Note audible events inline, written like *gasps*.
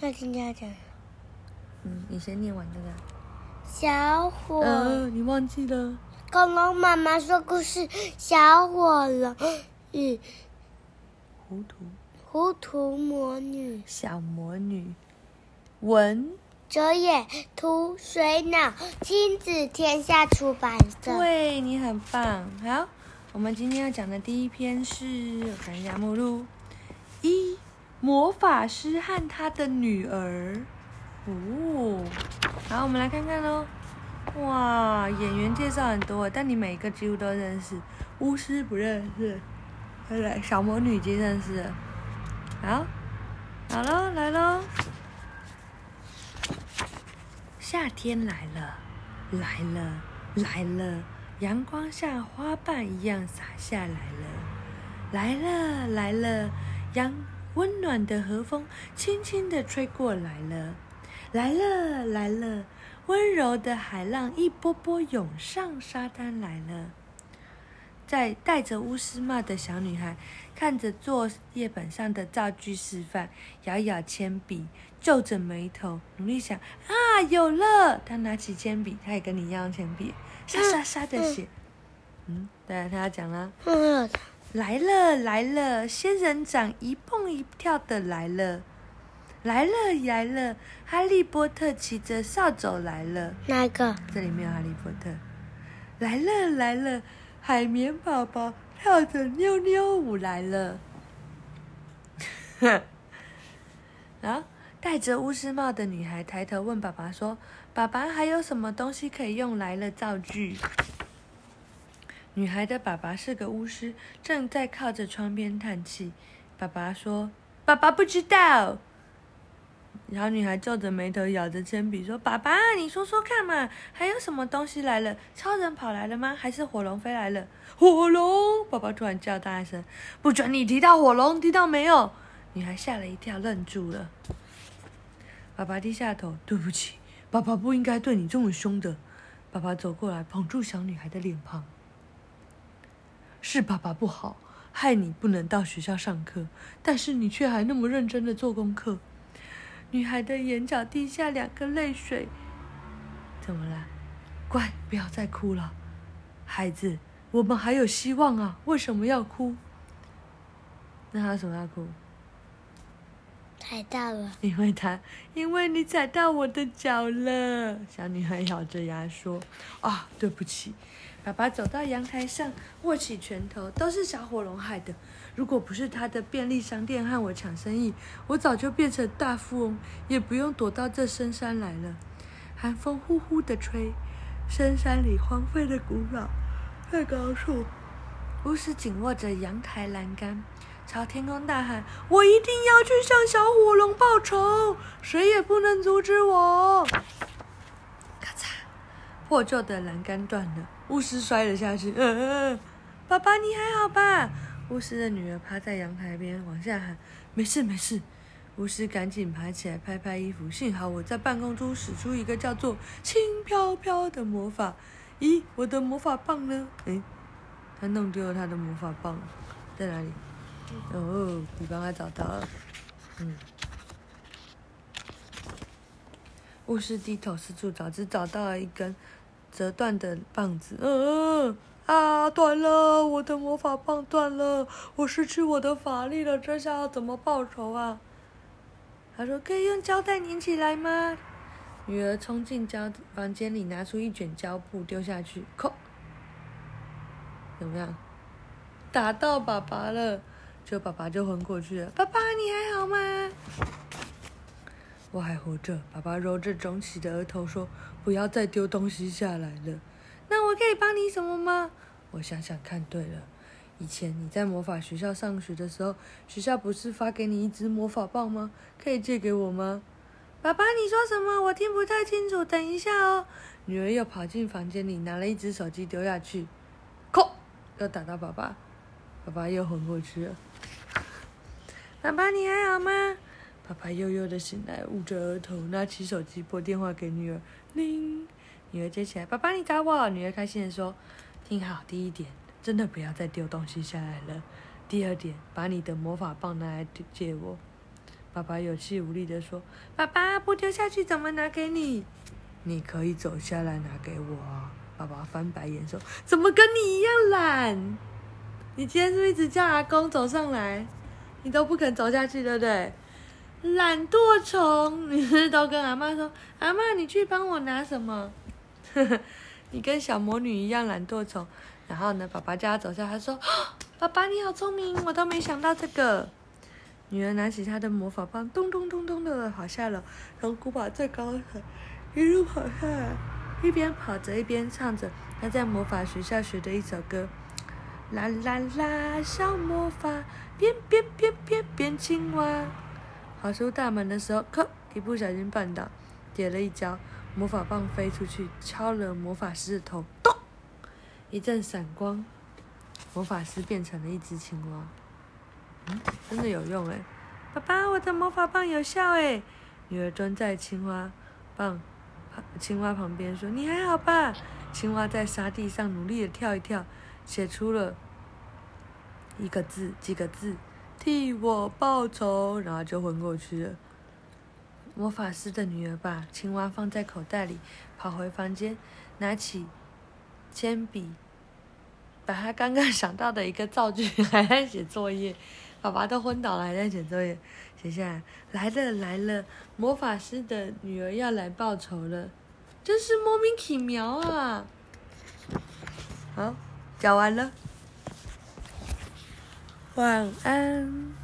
那今天要讲。嗯，你先念完这个。小火。嗯、呃，你忘记了。恐龙妈妈说故事：小火龙与糊涂糊涂魔女。小魔女。文。哲也，图水脑，亲子天下出版社。对，你很棒。好，我们今天要讲的第一篇是，我看一下目录。一，魔法师和他的女儿。哦，好，我们来看看喽。哇，演员介绍很多，但你每一个几乎都认识。巫师不认识，来，小魔女已经认识了。好，好喽，来喽。夏天来了，来了，来了，阳光像花瓣一样洒下来了，来了，来了，阳温暖的和风轻轻地吹过来了，来了，来了，温柔的海浪一波波涌上沙滩来了。在戴着巫师帽的小女孩看着作业本上的造句示范，咬咬铅笔，皱着眉头，努力想啊，有了！她拿起铅笔，她也跟你一样铅笔，沙沙沙的写。嗯，对，她要讲了。来了来了，仙人掌一蹦一跳的来了，来了来了，哈利波特骑着扫帚来了。哪个？这里没有哈利波特。来了来了。海绵宝宝跳着妞妞舞来了，然 *laughs* 后戴着巫师帽的女孩抬头问爸爸说：“爸爸，还有什么东西可以用来了造句？”女孩的爸爸是个巫师，正在靠着窗边叹气。爸爸说：“爸爸不知道。”然后女孩皱着眉头，咬着铅笔说：“爸爸，你说说看嘛，还有什么东西来了？超人跑来了吗？还是火龙飞来了？”火龙！爸爸突然叫大声：“不准你提到火龙，听到没有？”女孩吓了一跳，愣住了。爸爸低下头：“对不起，爸爸不应该对你这么凶的。”爸爸走过来，捧住小女孩的脸庞：“是爸爸不好，害你不能到学校上课，但是你却还那么认真的做功课。”女孩的眼角滴下两个泪水。怎么了？乖，不要再哭了，孩子，我们还有希望啊！为什么要哭？那他为什么要哭？踩到了。因为他，因为你踩到我的脚了。小女孩咬着牙说：“啊，对不起。”爸爸走到阳台上，握起拳头，都是小火龙害的。如果不是他的便利商店和我抢生意，我早就变成大富翁，也不用躲到这深山来了。寒风呼呼地吹，深山里荒废的古老太高处。巫师紧握着阳台栏杆，朝天空大喊：“我一定要去向小火龙报仇，谁也不能阻止我！”破旧的栏杆断了。巫师摔了下去。嗯，爸爸，你还好吧？巫师的女儿趴在阳台边，往下喊：“没事，没事。”巫师赶紧爬起来，拍拍衣服。幸好我在办公中使出一个叫做“轻飘飘”的魔法。咦，我的魔法棒呢？诶，他弄丢了他的魔法棒，在哪里？哦，你帮他找到了。嗯。巫师低头四处找，只找到了一根。折断的棒子，嗯啊，断了！我的魔法棒断了，我失去我的法力了，这下要怎么报仇啊？他说：“可以用胶带粘起来吗？”女儿冲进胶房间里，拿出一卷胶布丢下去，扣，怎么样？打到爸爸了，就爸爸就昏过去了。爸爸，你还好吗？我还活着。爸爸揉着肿起的额头说。不要再丢东西下来了。那我可以帮你什么吗？我想想看，对了，以前你在魔法学校上学的时候，学校不是发给你一支魔法棒吗？可以借给我吗？爸爸，你说什么？我听不太清楚。等一下哦。女儿又跑进房间里，拿了一支手机丢下去，扣，又打到爸爸，爸爸又昏过去了。爸爸，你还好吗？爸爸悠悠的醒来，捂着额头，拿起手机拨电话给女儿。铃，女儿接起来，爸爸你找我。女儿开心的说：“听好，第一点，真的不要再丢东西下来了。第二点，把你的魔法棒拿来借我。”爸爸有气无力的说：“爸爸，不丢下去怎么拿给你？你可以走下来拿给我。”爸爸翻白眼说：“怎么跟你一样懒？你今天是不是一直叫阿公走上来，你都不肯走下去，对不对？懒惰虫，你是都跟阿妈说，阿妈你去帮我拿什么？*laughs* 你跟小魔女一样懒惰虫。然后呢，爸爸叫她走下来，他说：‘ *gasps* 爸爸你好聪明，我都没想到这个。’”女儿拿起她的魔法棒，咚咚咚咚的跑下楼，从古堡最高层一路跑下来，一边跑着一边唱着她在魔法学校学的一首歌：啦啦啦，小魔法变变变变变青蛙。跑出大门的时候，咔，一不小心绊倒，跌了一跤，魔法棒飞出去，敲了魔法师的头，咚，一阵闪光，魔法师变成了一只青蛙。嗯，真的有用哎！爸爸，我的魔法棒有效哎！女儿蹲在青蛙棒青蛙旁边说：“你还好吧？”青蛙在沙地上努力的跳一跳，写出了一个字，几个字：“替我报仇。”然后就昏过去了。魔法师的女儿把青蛙放在口袋里，跑回房间，拿起铅笔，把她刚刚想到的一个造句还在写作业。爸爸都昏倒了，还在写作业。写下来，来了来了，魔法师的女儿要来报仇了，真是莫名其妙啊！好，讲完了，晚安。